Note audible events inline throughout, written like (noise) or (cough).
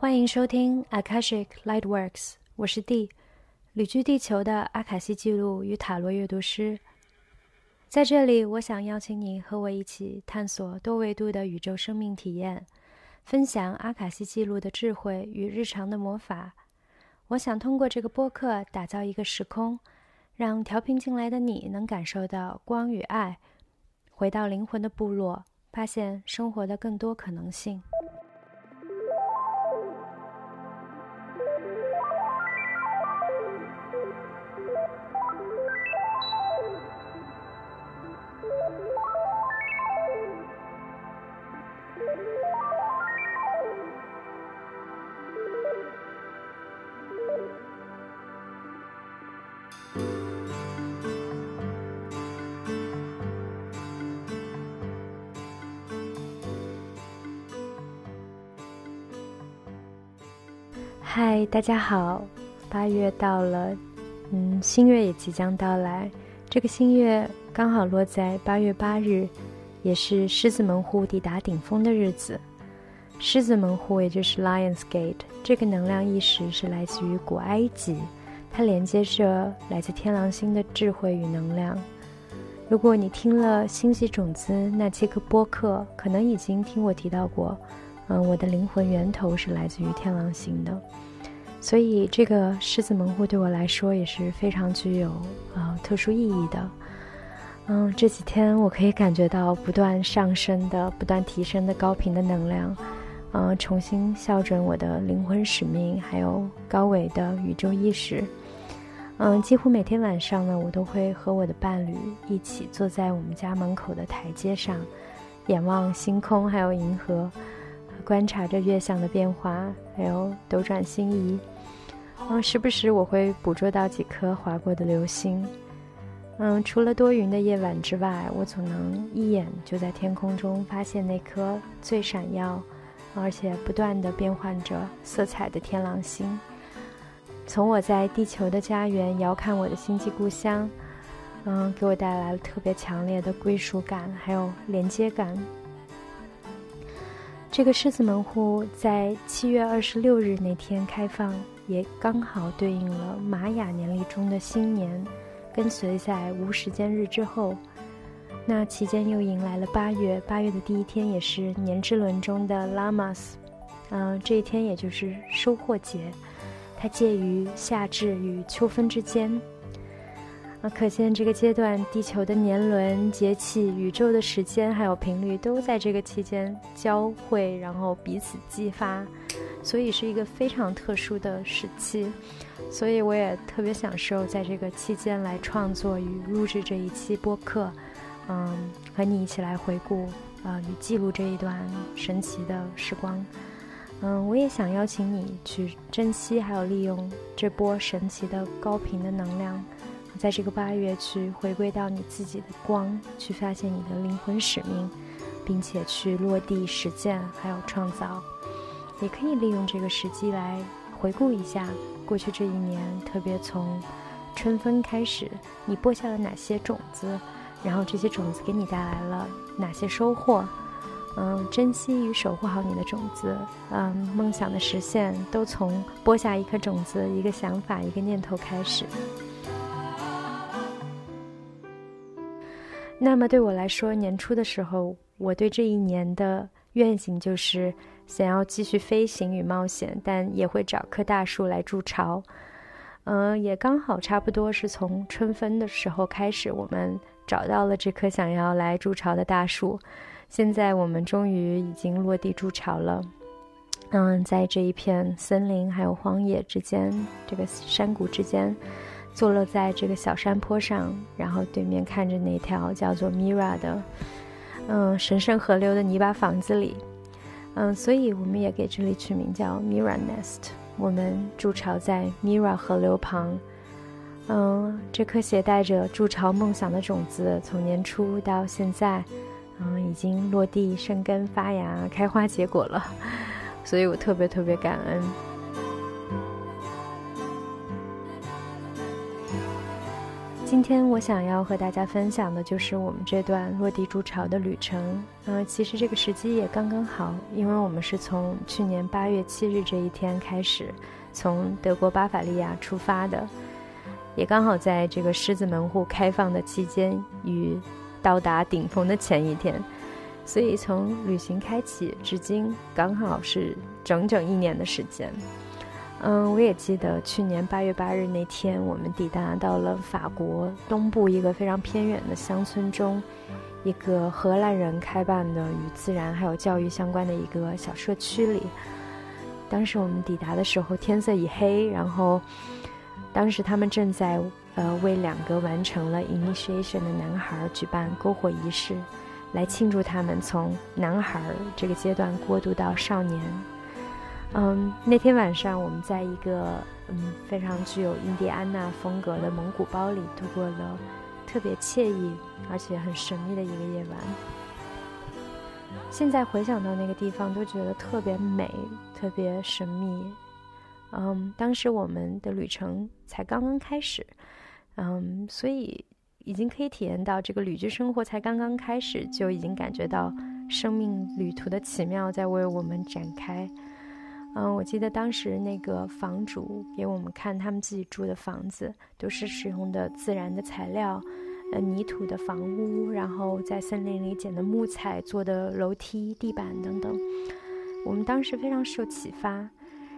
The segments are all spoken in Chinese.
欢迎收听 Akashic Lightworks，我是 D，旅居地球的阿卡西记录与塔罗阅读师。在这里，我想邀请你和我一起探索多维度的宇宙生命体验，分享阿卡西记录的智慧与日常的魔法。我想通过这个播客打造一个时空，让调频进来的你能感受到光与爱，回到灵魂的部落，发现生活的更多可能性。嗨，大家好！八月到了，嗯，新月也即将到来。这个新月刚好落在八月八日，也是狮子门户抵达顶峰的日子。狮子门户也就是 Lions Gate，这个能量意识是来自于古埃及，它连接着来自天狼星的智慧与能量。如果你听了星际种子那期课播客，可能已经听我提到过，嗯，我的灵魂源头是来自于天狼星的。所以，这个狮子门户对我来说也是非常具有呃特殊意义的。嗯，这几天我可以感觉到不断上升的、不断提升的高频的能量，嗯，重新校准我的灵魂使命，还有高维的宇宙意识。嗯，几乎每天晚上呢，我都会和我的伴侣一起坐在我们家门口的台阶上，仰望星空，还有银河。观察着月相的变化，还有斗转星移，嗯，时不时我会捕捉到几颗划过的流星，嗯，除了多云的夜晚之外，我总能一眼就在天空中发现那颗最闪耀，而且不断的变换着色彩的天狼星。从我在地球的家园遥看我的星际故乡，嗯，给我带来了特别强烈的归属感，还有连接感。这个狮子门户在七月二十六日那天开放，也刚好对应了玛雅年历中的新年，跟随在无时间日之后。那期间又迎来了八月，八月的第一天也是年之轮中的拉玛斯，嗯，这一天也就是收获节，它介于夏至与秋分之间。那，可见这个阶段，地球的年轮、节气、宇宙的时间还有频率都在这个期间交汇，然后彼此激发，所以是一个非常特殊的时期。所以我也特别享受在这个期间来创作与录制这一期播客，嗯，和你一起来回顾啊与记录这一段神奇的时光。嗯，我也想邀请你去珍惜还有利用这波神奇的高频的能量。在这个八月，去回归到你自己的光，去发现你的灵魂使命，并且去落地实践，还有创造。也可以利用这个时机来回顾一下过去这一年，特别从春分开始，你播下了哪些种子，然后这些种子给你带来了哪些收获？嗯，珍惜与守护好你的种子。嗯，梦想的实现都从播下一颗种子、一个想法、一个念头开始。那么对我来说，年初的时候，我对这一年的愿景就是想要继续飞行与冒险，但也会找棵大树来筑巢。嗯，也刚好差不多是从春分的时候开始，我们找到了这棵想要来筑巢的大树。现在我们终于已经落地筑巢了。嗯，在这一片森林还有荒野之间，这个山谷之间。坐落在这个小山坡上，然后对面看着那条叫做 Mira 的，嗯，神圣河流的泥巴房子里，嗯，所以我们也给这里取名叫 Mira Nest。我们筑巢在 Mira 河流旁，嗯，这颗携带着筑巢梦想的种子，从年初到现在，嗯，已经落地生根发芽开花结果了。(laughs) 所以我特别特别感恩。今天我想要和大家分享的就是我们这段落地筑巢的旅程。嗯，其实这个时机也刚刚好，因为我们是从去年八月七日这一天开始，从德国巴伐利亚出发的，也刚好在这个狮子门户开放的期间与到达顶峰的前一天，所以从旅行开启至今，刚好是整整一年的时间。嗯，我也记得去年八月八日那天，我们抵达到了法国东部一个非常偏远的乡村中，一个荷兰人开办的与自然还有教育相关的一个小社区里。当时我们抵达的时候，天色已黑，然后当时他们正在呃为两个完成了 initiation 的男孩举办篝火仪式，来庆祝他们从男孩这个阶段过渡到少年。嗯，那天晚上我们在一个嗯非常具有印第安纳风格的蒙古包里度过了特别惬意而且很神秘的一个夜晚。现在回想到那个地方，都觉得特别美，特别神秘。嗯，当时我们的旅程才刚刚开始，嗯，所以已经可以体验到这个旅居生活才刚刚开始，就已经感觉到生命旅途的奇妙在为我们展开。嗯，我记得当时那个房主给我们看他们自己住的房子，都是使用的自然的材料，呃，泥土的房屋，然后在森林里捡的木材做的楼梯、地板等等。我们当时非常受启发，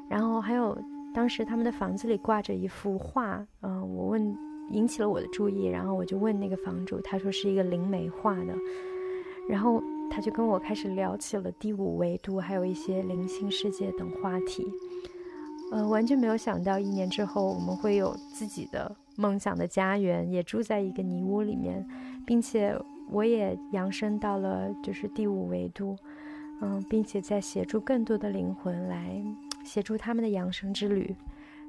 然后还有当时他们的房子里挂着一幅画，嗯，我问引起了我的注意，然后我就问那个房主，他说是一个灵媒画的，然后。他就跟我开始聊起了第五维度，还有一些灵性世界等话题。呃，完全没有想到，一年之后我们会有自己的梦想的家园，也住在一个泥屋里面，并且我也扬升到了就是第五维度，嗯，并且在协助更多的灵魂来协助他们的扬升之旅。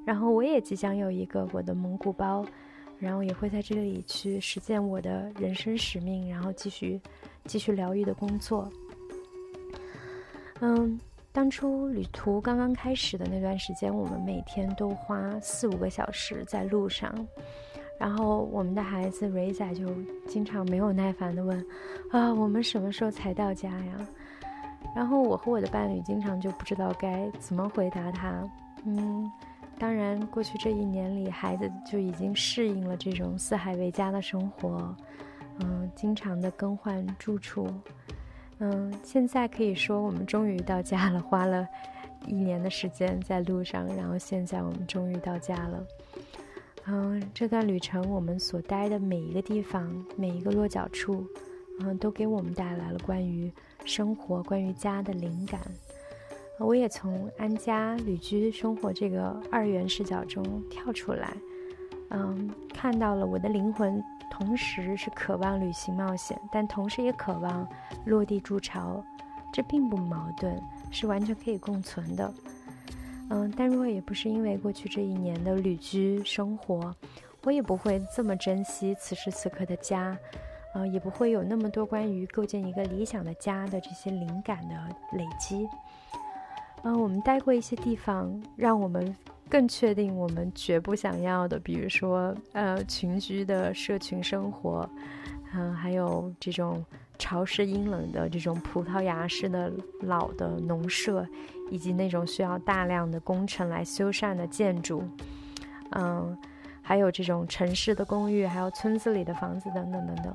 然后我也即将有一个我的蒙古包，然后也会在这里去实践我的人生使命，然后继续。继续疗愈的工作。嗯，当初旅途刚刚开始的那段时间，我们每天都花四五个小时在路上。然后我们的孩子瑞仔就经常没有耐烦的问：“啊，我们什么时候才到家呀？”然后我和我的伴侣经常就不知道该怎么回答他。嗯，当然，过去这一年里，孩子就已经适应了这种四海为家的生活。嗯，经常的更换住处，嗯，现在可以说我们终于到家了，花了一年的时间在路上，然后现在我们终于到家了。嗯，这段旅程我们所待的每一个地方，每一个落脚处，嗯，都给我们带来了关于生活、关于家的灵感。我也从安家旅居生活这个二元视角中跳出来，嗯，看到了我的灵魂。同时是渴望旅行冒险，但同时也渴望落地筑巢，这并不矛盾，是完全可以共存的。嗯，但若也不是因为过去这一年的旅居生活，我也不会这么珍惜此时此刻的家，呃，也不会有那么多关于构建一个理想的家的这些灵感的累积。嗯，我们待过一些地方，让我们。更确定我们绝不想要的，比如说，呃，群居的社群生活，嗯，还有这种潮湿阴冷的这种葡萄牙式的老的农舍，以及那种需要大量的工程来修缮的建筑，嗯，还有这种城市的公寓，还有村子里的房子等等等等。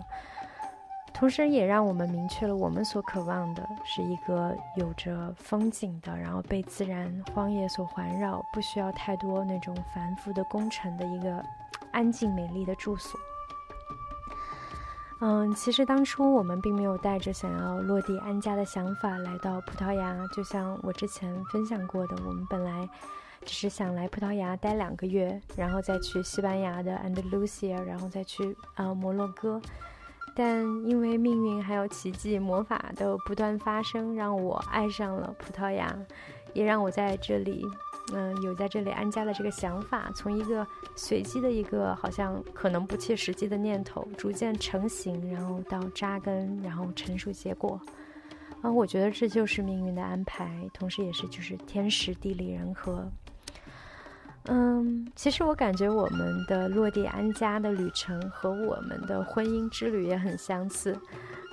同时，也让我们明确了我们所渴望的是一个有着风景的，然后被自然荒野所环绕，不需要太多那种繁复的工程的一个安静美丽的住所。嗯，其实当初我们并没有带着想要落地安家的想法来到葡萄牙，就像我之前分享过的，我们本来只是想来葡萄牙待两个月，然后再去西班牙的安德鲁西亚，然后再去啊摩洛哥。但因为命运还有奇迹魔法的不断发生，让我爱上了葡萄牙，也让我在这里，嗯，有在这里安家的这个想法，从一个随机的一个好像可能不切实际的念头，逐渐成型，然后到扎根，然后成熟结果。啊，我觉得这就是命运的安排，同时也是就是天时地利人和。嗯，其实我感觉我们的落地安家的旅程和我们的婚姻之旅也很相似。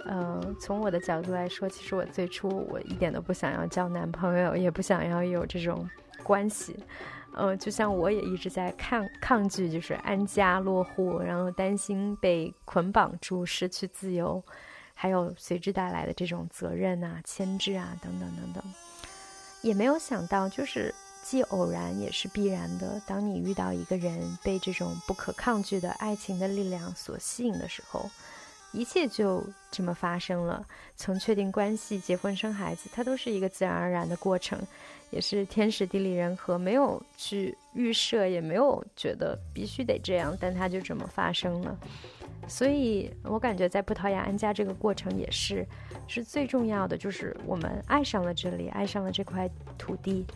嗯，从我的角度来说，其实我最初我一点都不想要交男朋友，也不想要有这种关系。嗯，就像我也一直在抗抗拒，就是安家落户，然后担心被捆绑住，失去自由，还有随之带来的这种责任啊、牵制啊等等等等，也没有想到就是。既偶然也是必然的。当你遇到一个人，被这种不可抗拒的爱情的力量所吸引的时候，一切就这么发生了。从确定关系、结婚、生孩子，它都是一个自然而然的过程，也是天时地利人和，没有去预设，也没有觉得必须得这样，但它就这么发生了。所以我感觉在葡萄牙安家这个过程也是，是最重要的，就是我们爱上了这里，爱上了这块土地。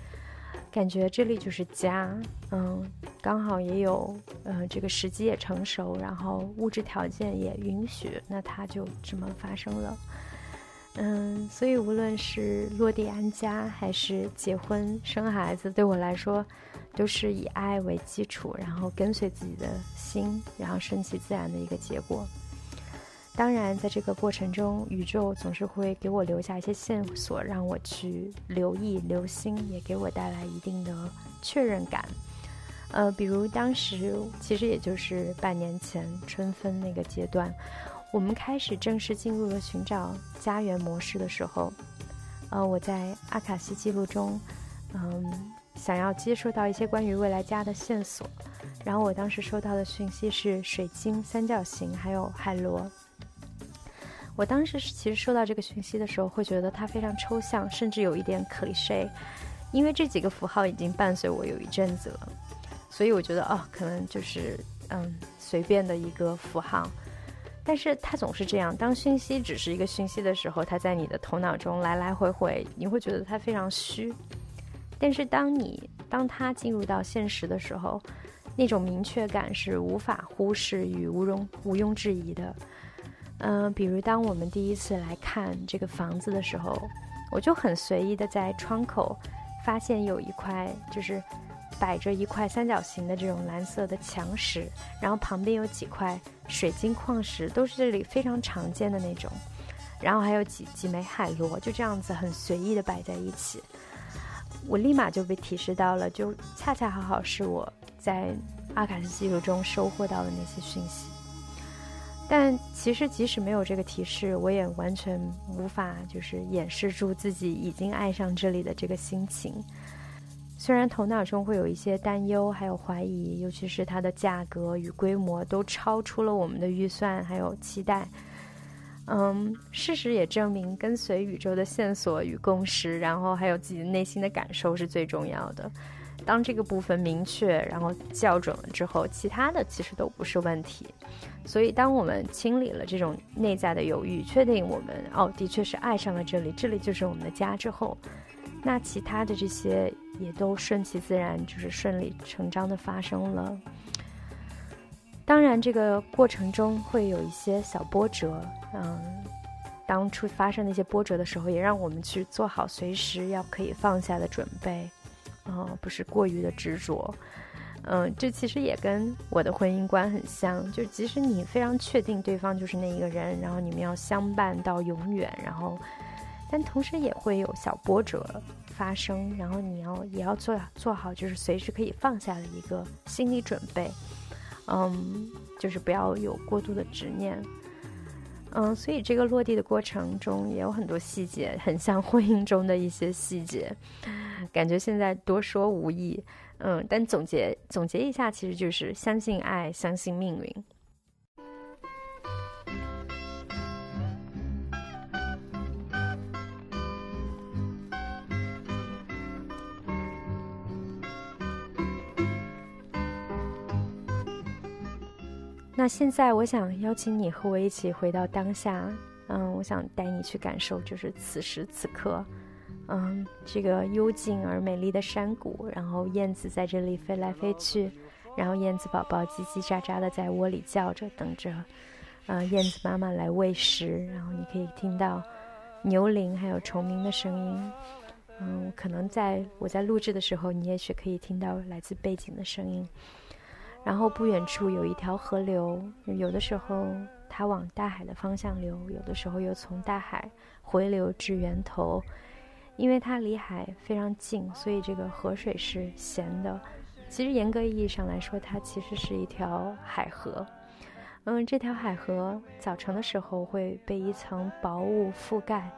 感觉这里就是家，嗯，刚好也有，呃，这个时机也成熟，然后物质条件也允许，那它就这么发生了，嗯，所以无论是落地安家还是结婚生孩子，对我来说，都是以爱为基础，然后跟随自己的心，然后顺其自然的一个结果。当然，在这个过程中，宇宙总是会给我留下一些线索，让我去留意、留心，也给我带来一定的确认感。呃，比如当时，其实也就是半年前春分那个阶段，我们开始正式进入了寻找家园模式的时候，呃，我在阿卡西记录中，嗯，想要接收到一些关于未来家的线索，然后我当时收到的讯息是水晶、三角形，还有海螺。我当时其实收到这个讯息的时候，会觉得它非常抽象，甚至有一点 cliché，因为这几个符号已经伴随我有一阵子了，所以我觉得哦，可能就是嗯随便的一个符号。但是它总是这样，当讯息只是一个讯息的时候，它在你的头脑中来来回回，你会觉得它非常虚。但是当你当它进入到现实的时候，那种明确感是无法忽视与毋庸毋庸置疑的。嗯，比如当我们第一次来看这个房子的时候，我就很随意的在窗口发现有一块，就是摆着一块三角形的这种蓝色的墙石，然后旁边有几块水晶矿石，都是这里非常常见的那种，然后还有几几枚海螺，就这样子很随意的摆在一起，我立马就被提示到了，就恰恰好好是我在阿卡西记录中收获到的那些讯息。但其实，即使没有这个提示，我也完全无法就是掩饰住自己已经爱上这里的这个心情。虽然头脑中会有一些担忧，还有怀疑，尤其是它的价格与规模都超出了我们的预算，还有期待。嗯，事实也证明，跟随宇宙的线索与共识，然后还有自己内心的感受是最重要的。当这个部分明确，然后校准了之后，其他的其实都不是问题。所以，当我们清理了这种内在的犹豫，确定我们哦，的确是爱上了这里，这里就是我们的家之后，那其他的这些也都顺其自然，就是顺理成章的发生了。当然，这个过程中会有一些小波折，嗯，当初发生那些波折的时候，也让我们去做好随时要可以放下的准备。哦，不是过于的执着，嗯，这其实也跟我的婚姻观很像。就是即使你非常确定对方就是那一个人，然后你们要相伴到永远，然后，但同时也会有小波折发生，然后你要也要做做好，就是随时可以放下的一个心理准备。嗯，就是不要有过度的执念。嗯，所以这个落地的过程中也有很多细节，很像婚姻中的一些细节，感觉现在多说无益。嗯，但总结总结一下，其实就是相信爱，相信命运。那现在，我想邀请你和我一起回到当下。嗯，我想带你去感受，就是此时此刻，嗯，这个幽静而美丽的山谷，然后燕子在这里飞来飞去，然后燕子宝宝叽叽喳喳的在窝里叫着，等着，呃，燕子妈妈来喂食。然后你可以听到牛铃还有虫鸣的声音。嗯，可能在我在录制的时候，你也许可以听到来自背景的声音。然后不远处有一条河流，有的时候它往大海的方向流，有的时候又从大海回流至源头。因为它离海非常近，所以这个河水是咸的。其实严格意义上来说，它其实是一条海河。嗯，这条海河早晨的时候会被一层薄雾覆盖，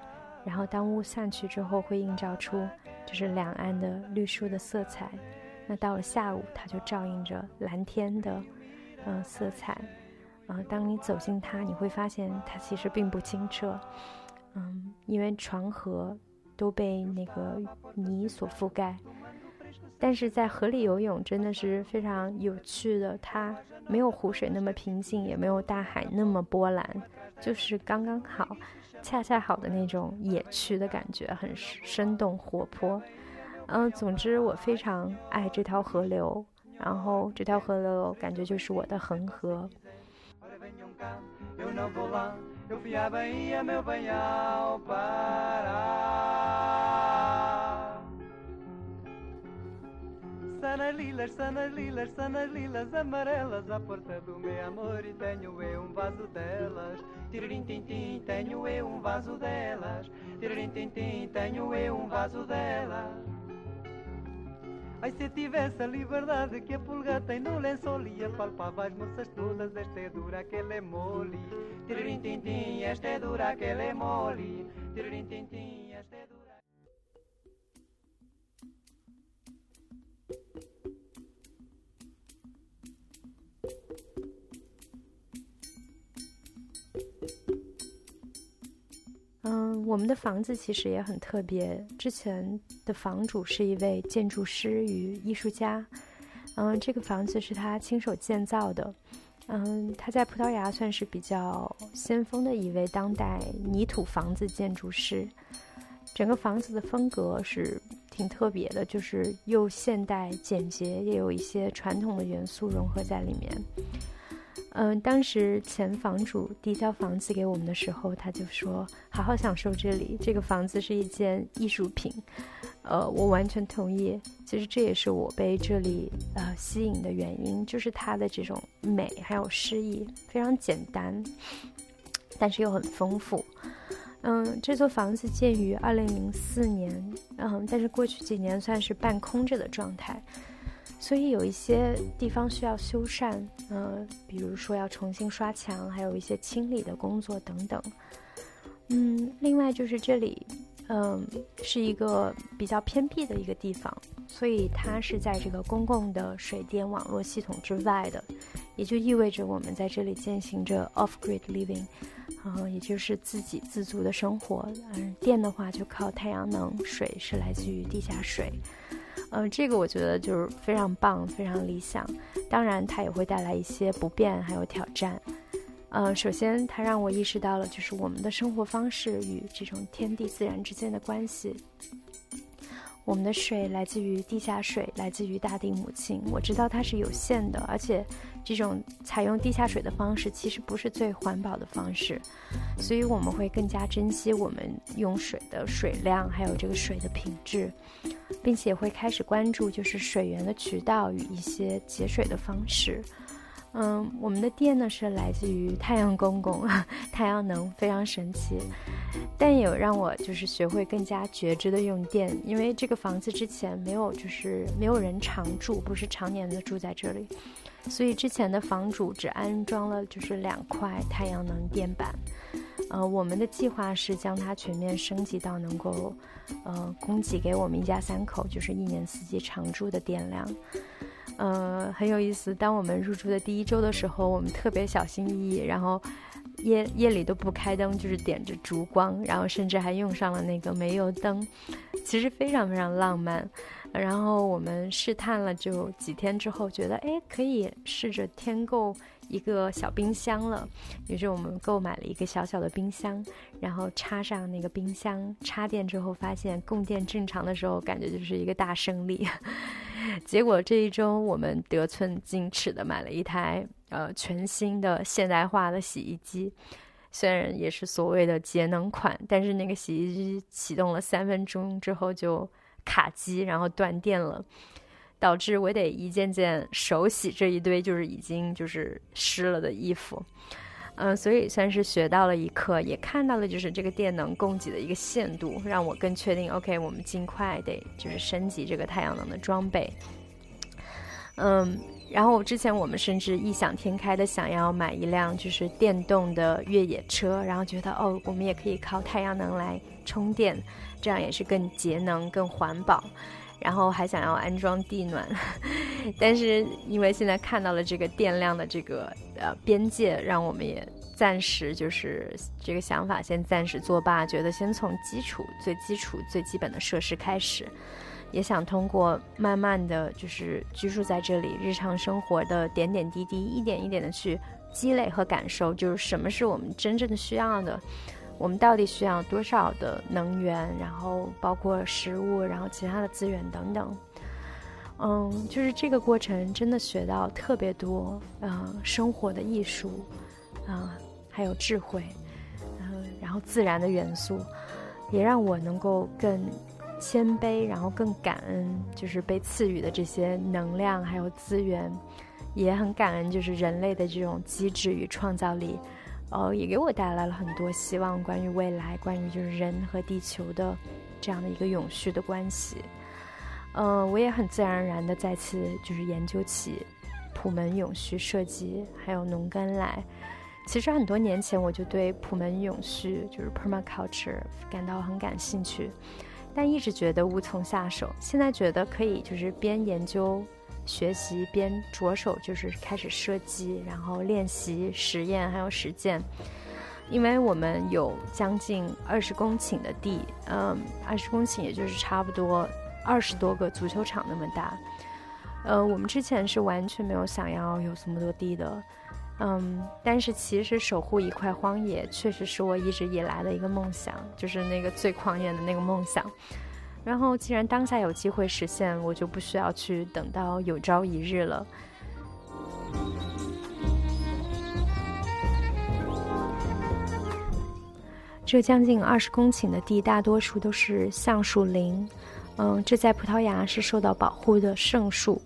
然后当雾散去之后，会映照出就是两岸的绿树的色彩。那到了下午，它就照映着蓝天的嗯色彩。嗯，当你走进它，你会发现它其实并不清澈。嗯，因为床河。都被那个泥所覆盖，但是在河里游泳真的是非常有趣的。它没有湖水那么平静，也没有大海那么波澜，就是刚刚好，恰恰好的那种野趣的感觉，很生动活泼。嗯，总之我非常爱这条河流，然后这条河流感觉就是我的恒河。Eu fui à Bahia, meu bem, ao Pará. Sanas lilas, sanas lilas, sanas lilas amarelas à porta do meu amor e tenho eu um vaso delas. Tiririm tim tim, tenho eu um vaso delas. Tiririm tim tim, tenho eu um vaso delas. Ai, se tivesse a liberdade que a pulga tem no lençol E apalpava as moças todas, esta é dura, aquela é mole. Tiririm, tim, tim, esta é dura, aquela é mole. Tiririm, tim, tim, esta é dura 嗯，我们的房子其实也很特别。之前的房主是一位建筑师与艺术家。嗯，这个房子是他亲手建造的。嗯，他在葡萄牙算是比较先锋的一位当代泥土房子建筑师。整个房子的风格是挺特别的，就是又现代简洁，也有一些传统的元素融合在里面。嗯，当时前房主递交房子给我们的时候，他就说：“好好享受这里，这个房子是一件艺术品。”呃，我完全同意。其实这也是我被这里呃吸引的原因，就是它的这种美还有诗意，非常简单，但是又很丰富。嗯，这座房子建于二零零四年，嗯，但是过去几年算是半空着的状态。所以有一些地方需要修缮，呃，比如说要重新刷墙，还有一些清理的工作等等。嗯，另外就是这里，嗯，是一个比较偏僻的一个地方，所以它是在这个公共的水电网络系统之外的，也就意味着我们在这里践行着 off-grid living，嗯，也就是自给自足的生活。嗯，电的话就靠太阳能，水是来自于地下水。嗯，这个我觉得就是非常棒，非常理想。当然，它也会带来一些不便，还有挑战。嗯，首先，它让我意识到了，就是我们的生活方式与这种天地自然之间的关系。我们的水来自于地下水，来自于大地母亲。我知道它是有限的，而且这种采用地下水的方式其实不是最环保的方式，所以我们会更加珍惜我们用水的水量，还有这个水的品质，并且会开始关注就是水源的渠道与一些节水的方式。嗯，我们的电呢是来自于太阳公公，(laughs) 太阳能非常神奇，但也有让我就是学会更加觉知的用电，因为这个房子之前没有就是没有人常住，不是常年的住在这里，所以之前的房主只安装了就是两块太阳能电板，呃，我们的计划是将它全面升级到能够呃供给给我们一家三口就是一年四季常住的电量。呃，很有意思。当我们入住的第一周的时候，我们特别小心翼翼，然后夜夜里都不开灯，就是点着烛光，然后甚至还用上了那个煤油灯，其实非常非常浪漫。然后我们试探了就几天之后，觉得哎，可以试着添购。一个小冰箱了，于是我们购买了一个小小的冰箱，然后插上那个冰箱，插电之后发现供电正常的时候，感觉就是一个大胜利。(laughs) 结果这一周我们得寸进尺的买了一台呃全新的现代化的洗衣机，虽然也是所谓的节能款，但是那个洗衣机启动了三分钟之后就卡机，然后断电了，导致我得一件件手洗这一堆就是已经就是湿了的衣服。嗯，所以算是学到了一课，也看到了就是这个电能供给的一个限度，让我更确定，OK，我们尽快得就是升级这个太阳能的装备。嗯。然后之前我们甚至异想天开的想要买一辆就是电动的越野车，然后觉得哦，我们也可以靠太阳能来充电，这样也是更节能、更环保。然后还想要安装地暖，(laughs) 但是因为现在看到了这个电量的这个呃边界，让我们也暂时就是这个想法先暂时作罢，觉得先从基础、最基础、最基本的设施开始。也想通过慢慢的就是居住在这里，日常生活的点点滴滴，一点一点的去积累和感受，就是什么是我们真正的需要的，我们到底需要多少的能源，然后包括食物，然后其他的资源等等。嗯，就是这个过程真的学到特别多，嗯，生活的艺术，啊，还有智慧，嗯，然后自然的元素，也让我能够更。谦卑，然后更感恩，就是被赐予的这些能量还有资源，也很感恩，就是人类的这种机智与创造力，呃，也给我带来了很多希望，关于未来，关于就是人和地球的这样的一个永续的关系。嗯，我也很自然而然的再次就是研究起普门永续设计，还有农耕来。其实很多年前我就对普门永续，就是 permaculture 感到很感兴趣。但一直觉得无从下手，现在觉得可以，就是边研究、学习边着手，就是开始设计，然后练习、实验还有实践。因为我们有将近二十公顷的地，嗯，二十公顷也就是差不多二十多个足球场那么大。呃，我们之前是完全没有想要有这么多地的。嗯，但是其实守护一块荒野，确实是我一直以来的一个梦想，就是那个最狂野的那个梦想。然后，既然当下有机会实现，我就不需要去等到有朝一日了。这将近二十公顷的地，大多数都是橡树林，嗯，这在葡萄牙是受到保护的圣树。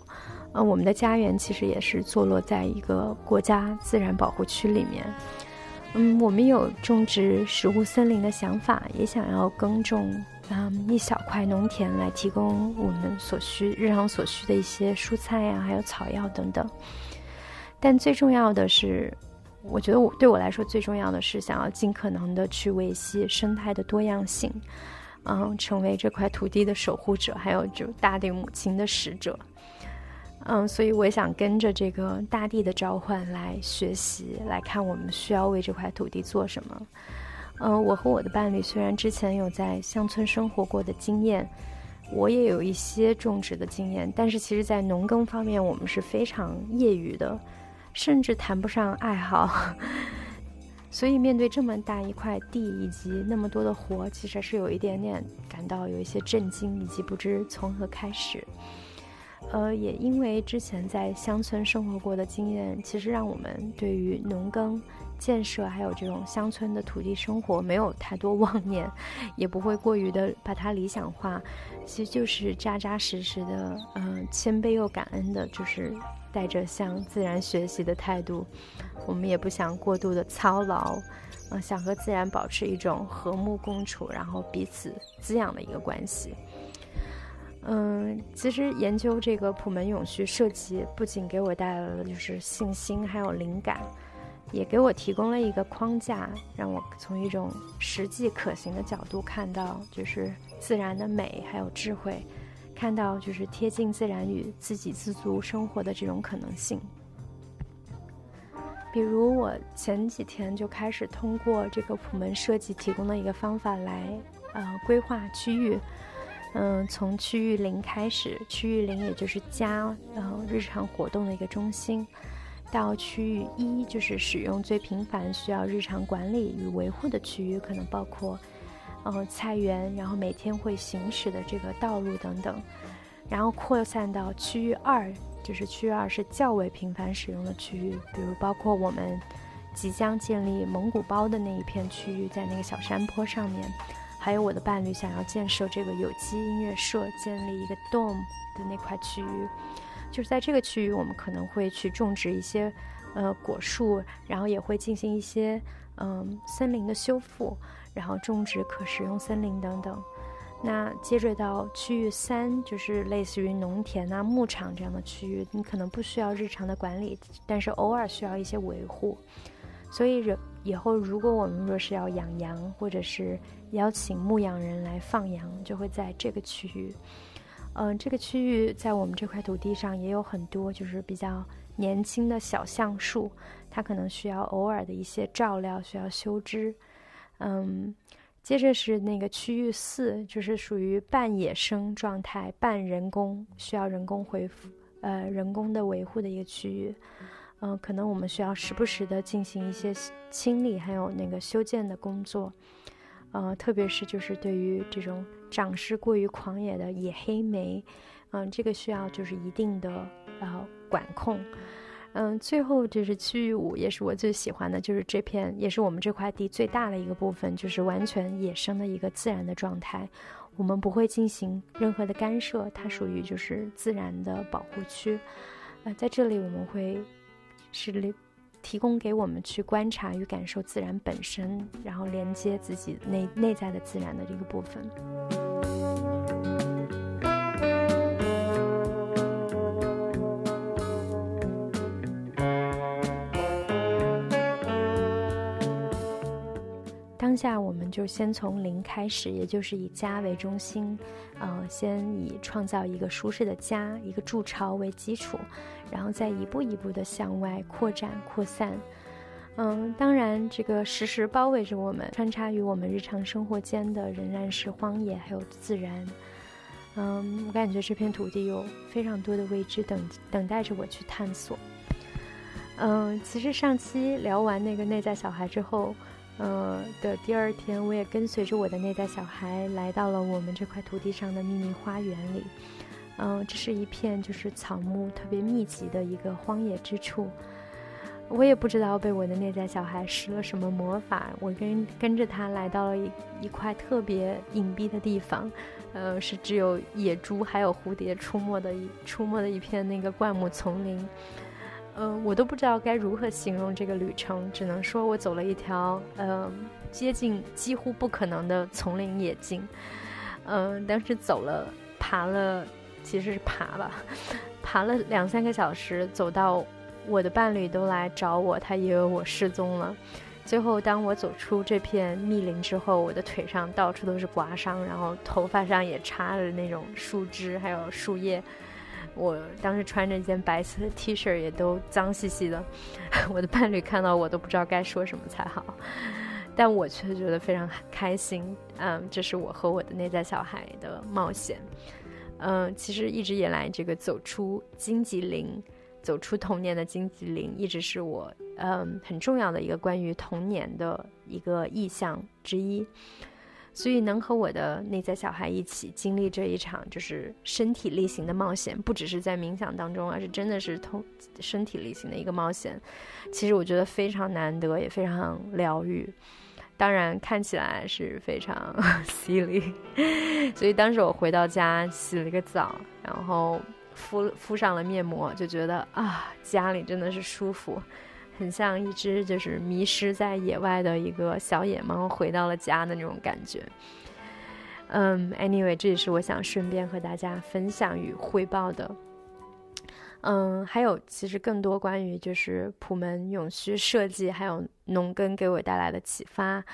呃，我们的家园其实也是坐落在一个国家自然保护区里面。嗯，我们有种植食物森林的想法，也想要耕种嗯一小块农田来提供我们所需日常所需的一些蔬菜呀，还有草药等等。但最重要的是，我觉得我对我来说最重要的是想要尽可能的去维系生态的多样性，嗯，成为这块土地的守护者，还有就大地母亲的使者。嗯，所以我也想跟着这个大地的召唤来学习，来看我们需要为这块土地做什么。嗯，我和我的伴侣虽然之前有在乡村生活过的经验，我也有一些种植的经验，但是其实在农耕方面我们是非常业余的，甚至谈不上爱好。(laughs) 所以面对这么大一块地以及那么多的活，其实是有一点点感到有一些震惊，以及不知从何开始。呃，也因为之前在乡村生活过的经验，其实让我们对于农耕、建设还有这种乡村的土地生活没有太多妄念，(laughs) 也不会过于的把它理想化。其实就是扎扎实实的，嗯，谦卑又感恩的，就是带着向自然学习的态度。我们也不想过度的操劳，嗯，想和自然保持一种和睦共处，然后彼此滋养的一个关系。嗯，其实研究这个普门永续设计，不仅给我带来了就是信心，还有灵感，也给我提供了一个框架，让我从一种实际可行的角度看到，就是自然的美还有智慧，看到就是贴近自然与自给自足生活的这种可能性。比如我前几天就开始通过这个普门设计提供的一个方法来，呃，规划区域。嗯，从区域零开始，区域零也就是家，然后日常活动的一个中心，到区域一就是使用最频繁、需要日常管理与维护的区域，可能包括，呃，菜园，然后每天会行驶的这个道路等等，然后扩散到区域二，就是区域二是较为频繁使用的区域，比如包括我们即将建立蒙古包的那一片区域，在那个小山坡上面，还有我的伴侣想要建设这个有机音乐社，建立一个 dome 的那块区域，就是在这个区域，我们可能会去种植一些呃果树，然后也会进行一些嗯森林的修复，然后种植可食用森林等等。那接着到区域三，就是类似于农田啊、牧场这样的区域，你可能不需要日常的管理，但是偶尔需要一些维护。所以，以后如果我们若是要养羊，或者是邀请牧羊人来放羊，就会在这个区域。嗯，这个区域在我们这块土地上也有很多，就是比较年轻的小橡树，它可能需要偶尔的一些照料，需要修枝。嗯。接着是那个区域四，就是属于半野生状态、半人工，需要人工恢复，呃，人工的维护的一个区域。嗯，可能我们需要时不时的进行一些清理，还有那个修建的工作。呃，特别是就是对于这种长势过于狂野的野黑莓，嗯，这个需要就是一定的呃管控。嗯，最后就是区域五，也是我最喜欢的，就是这片，也是我们这块地最大的一个部分，就是完全野生的一个自然的状态，我们不会进行任何的干涉，它属于就是自然的保护区。呃，在这里我们会是提供给我们去观察与感受自然本身，然后连接自己内内在的自然的这个部分。当下我们就先从零开始，也就是以家为中心，呃，先以创造一个舒适的家、一个筑巢为基础，然后再一步一步的向外扩展、扩散。嗯，当然，这个时时包围着我们、穿插于我们日常生活间的，仍然是荒野还有自然。嗯，我感觉这片土地有非常多的未知等等待着我去探索。嗯，其实上期聊完那个内在小孩之后。呃的第二天，我也跟随着我的内在小孩来到了我们这块土地上的秘密花园里。嗯，这是一片就是草木特别密集的一个荒野之处。我也不知道被我的内在小孩施了什么魔法，我跟跟着他来到了一一块特别隐蔽的地方。呃，是只有野猪还有蝴蝶出没的一出没的一片那个灌木丛林。嗯，我都不知道该如何形容这个旅程，只能说我走了一条嗯接近几乎不可能的丛林野径。嗯，当时走了爬了，其实是爬吧，(laughs) 爬了两三个小时，走到我的伴侣都来找我，他以为我失踪了。最后，当我走出这片密林之后，我的腿上到处都是刮伤，然后头发上也插着那种树枝还有树叶。我当时穿着一件白色的 T 恤，也都脏兮兮的。(laughs) 我的伴侣看到我都不知道该说什么才好，但我却觉得非常开心。嗯，这是我和我的内在小孩的冒险。嗯，其实一直以来，这个走出荆棘林，走出童年的荆棘林，一直是我嗯很重要的一个关于童年的一个意象之一。所以能和我的内在小孩一起经历这一场就是身体力行的冒险，不只是在冥想当中，而是真的是通身体力行的一个冒险。其实我觉得非常难得，也非常疗愈。当然看起来是非常 (laughs) 犀利。所以当时我回到家洗了个澡，然后敷敷上了面膜，就觉得啊，家里真的是舒服。很像一只就是迷失在野外的一个小野猫回到了家的那种感觉。嗯，anyway，这也是我想顺便和大家分享与汇报的。嗯，还有其实更多关于就是普门永续设计还有农耕给我带来的启发，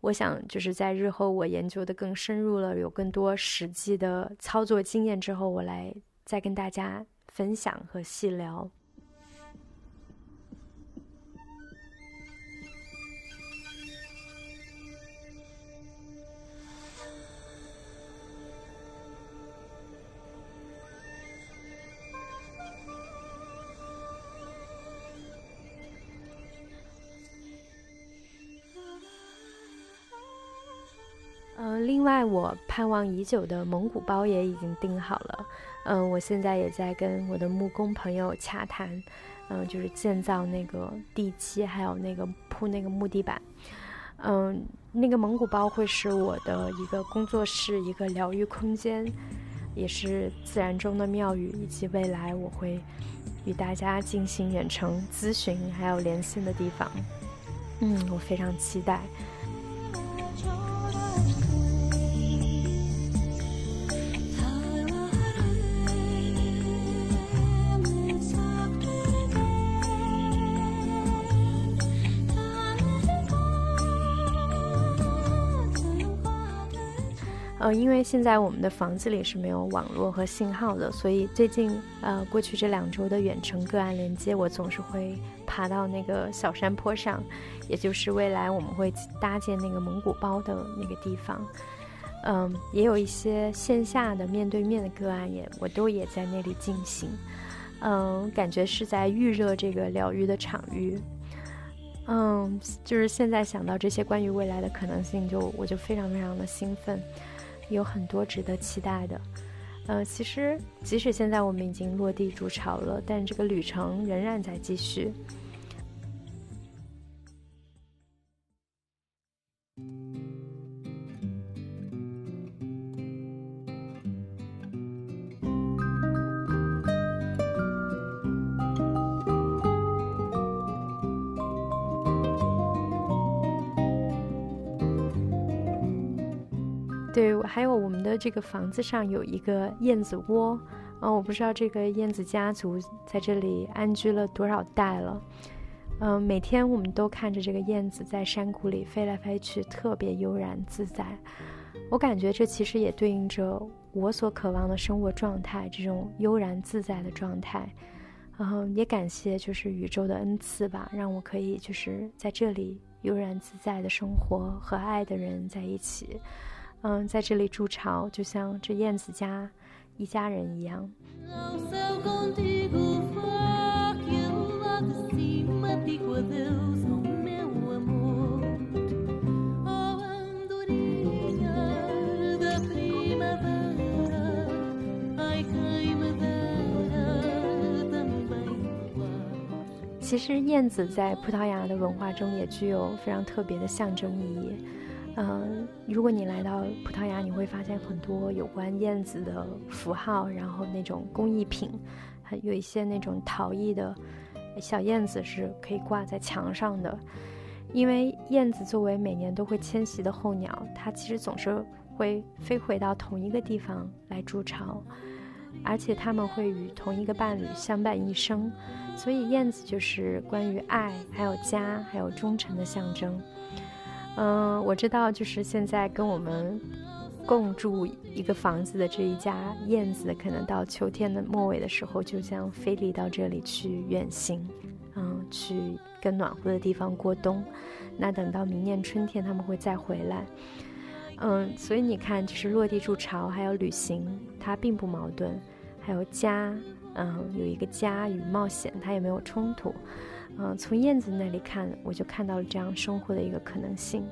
我想就是在日后我研究的更深入了，有更多实际的操作经验之后，我来再跟大家分享和细聊。外，我盼望已久的蒙古包也已经订好了。嗯，我现在也在跟我的木工朋友洽谈，嗯，就是建造那个地基，还有那个铺那个木地板。嗯，那个蒙古包会是我的一个工作室，一个疗愈空间，也是自然中的庙宇，以及未来我会与大家进行远程咨询还有连线的地方。嗯，我非常期待。呃，因为现在我们的房子里是没有网络和信号的，所以最近呃过去这两周的远程个案连接，我总是会爬到那个小山坡上，也就是未来我们会搭建那个蒙古包的那个地方。嗯，也有一些线下的面对面的个案，也我都也在那里进行。嗯，感觉是在预热这个疗愈的场域。嗯，就是现在想到这些关于未来的可能性，就我就非常非常的兴奋。有很多值得期待的，呃，其实即使现在我们已经落地筑巢了，但这个旅程仍然在继续。对，还有我们的这个房子上有一个燕子窝，嗯，我不知道这个燕子家族在这里安居了多少代了，嗯，每天我们都看着这个燕子在山谷里飞来飞去，特别悠然自在。我感觉这其实也对应着我所渴望的生活状态，这种悠然自在的状态。然后，也感谢就是宇宙的恩赐吧，让我可以就是在这里悠然自在的生活，和爱的人在一起。嗯，在这里筑巢，就像这燕子家一家人一样。其实，燕子在葡萄牙的文化中也具有非常特别的象征意义。嗯，如果你来到葡萄牙，你会发现很多有关燕子的符号，然后那种工艺品，还有一些那种陶艺的小燕子是可以挂在墙上的。因为燕子作为每年都会迁徙的候鸟，它其实总是会飞回到同一个地方来筑巢，而且它们会与同一个伴侣相伴一生，所以燕子就是关于爱、还有家、还有忠诚的象征。嗯，我知道，就是现在跟我们共住一个房子的这一家燕子，可能到秋天的末尾的时候，就将飞离到这里去远行，嗯，去更暖和的地方过冬。那等到明年春天，他们会再回来。嗯，所以你看，就是落地筑巢还有旅行，它并不矛盾。还有家，嗯，有一个家与冒险，它也没有冲突。嗯，从燕子那里看，我就看到了这样生活的一个可能性。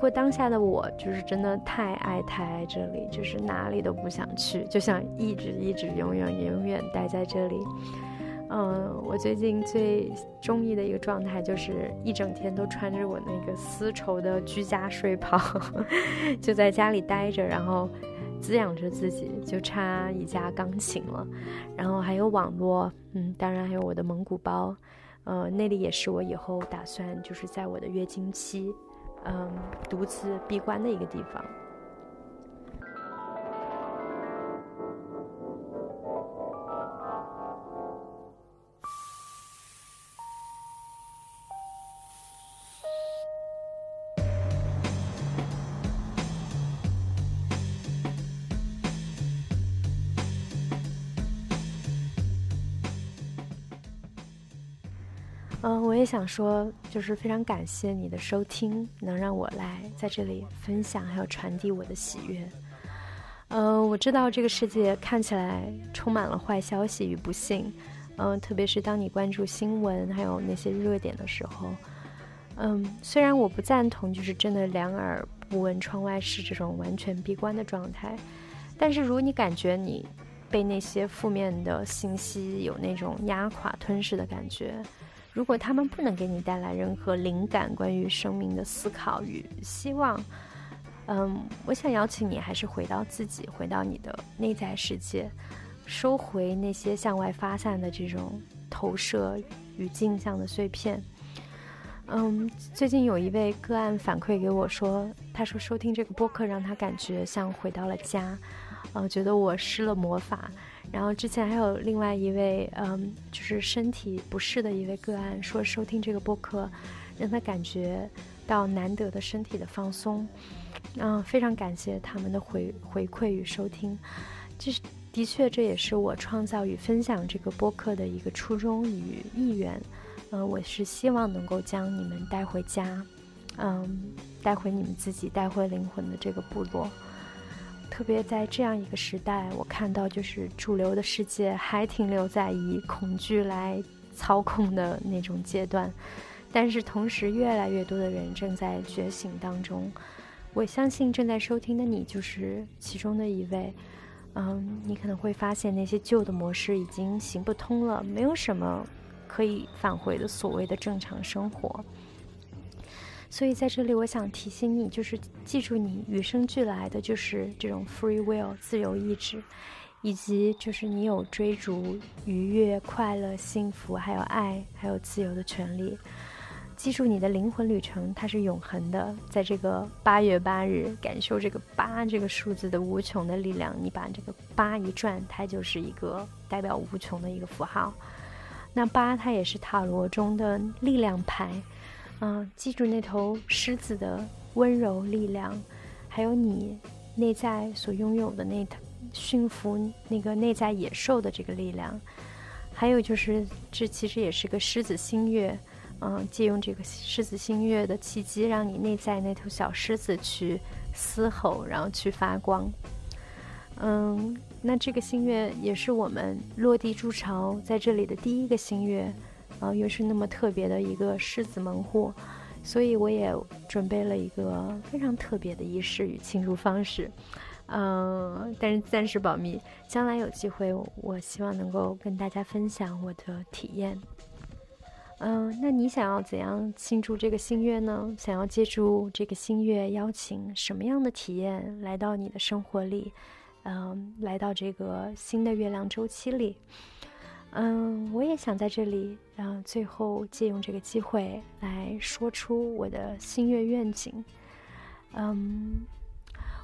不过当下的我就是真的太爱太爱这里，就是哪里都不想去，就想一直一直永远永远待在这里。嗯，我最近最中意的一个状态就是一整天都穿着我那个丝绸的居家睡袍，(laughs) 就在家里待着，然后滋养着自己，就差一架钢琴了，然后还有网络，嗯，当然还有我的蒙古包，呃，那里也是我以后打算就是在我的月经期。嗯，独自闭关的一个地方。想说，就是非常感谢你的收听，能让我来在这里分享，还有传递我的喜悦。嗯，我知道这个世界看起来充满了坏消息与不幸，嗯，特别是当你关注新闻还有那些热点的时候，嗯，虽然我不赞同就是真的两耳不闻窗外事这种完全闭关的状态，但是如果你感觉你被那些负面的信息有那种压垮吞噬的感觉。如果他们不能给你带来任何灵感，关于生命的思考与希望，嗯，我想邀请你还是回到自己，回到你的内在世界，收回那些向外发散的这种投射与镜像的碎片。嗯，最近有一位个案反馈给我说，他说收听这个播客让他感觉像回到了家，呃，觉得我施了魔法。然后之前还有另外一位，嗯，就是身体不适的一位个案，说收听这个播客，让他感觉到难得的身体的放松，嗯，非常感谢他们的回回馈与收听，这是的确这也是我创造与分享这个播客的一个初衷与意愿，嗯，我是希望能够将你们带回家，嗯，带回你们自己，带回灵魂的这个部落。特别在这样一个时代，我看到就是主流的世界还停留在以恐惧来操控的那种阶段，但是同时越来越多的人正在觉醒当中。我相信正在收听的你就是其中的一位。嗯，你可能会发现那些旧的模式已经行不通了，没有什么可以返回的所谓的正常生活。所以在这里，我想提醒你，就是记住你与生俱来的就是这种 free will 自由意志，以及就是你有追逐愉悦、快乐、幸福，还有爱，还有自由的权利。记住你的灵魂旅程，它是永恒的。在这个八月八日，感受这个八这个数字的无穷的力量。你把这个八一转，它就是一个代表无穷的一个符号。那八它也是塔罗中的力量牌。嗯，记住那头狮子的温柔力量，还有你内在所拥有的那驯服那个内在野兽的这个力量，还有就是这其实也是个狮子星月，嗯，借用这个狮子星月的契机，让你内在那头小狮子去嘶吼，然后去发光。嗯，那这个星月也是我们落地筑巢在这里的第一个星月。啊，又是那么特别的一个狮子门户，所以我也准备了一个非常特别的仪式与庆祝方式，嗯，但是暂时保密，将来有机会，我希望能够跟大家分享我的体验。嗯，那你想要怎样庆祝这个新月呢？想要借助这个新月，邀请什么样的体验来到你的生活里？嗯，来到这个新的月亮周期里？嗯，我也想在这里，嗯最后借用这个机会来说出我的心愿愿景。嗯，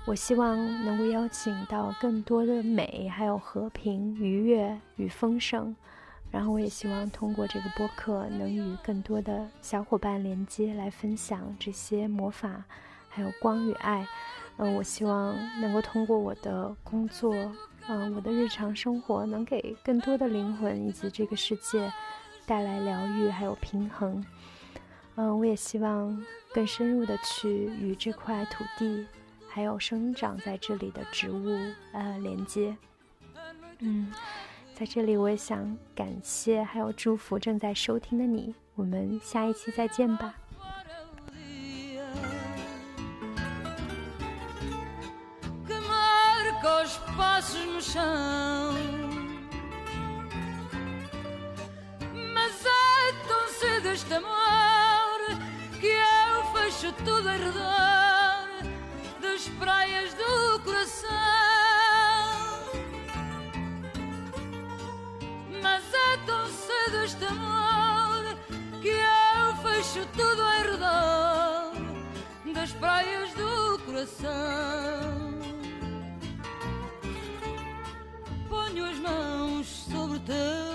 我希望能够邀请到更多的美，还有和平、愉悦与丰盛。然后，我也希望通过这个播客，能与更多的小伙伴连接，来分享这些魔法，还有光与爱。嗯，我希望能够通过我的工作。嗯，我的日常生活能给更多的灵魂以及这个世界带来疗愈，还有平衡。嗯，我也希望更深入的去与这块土地，还有生长在这里的植物呃连接。嗯，在这里我也想感谢还有祝福正在收听的你，我们下一期再见吧。Passos no chão. Mas é tão cedo este amor que eu fecho tudo a redor das praias do coração. Mas é tão cedo este amor que eu fecho tudo a redor das praias do coração. the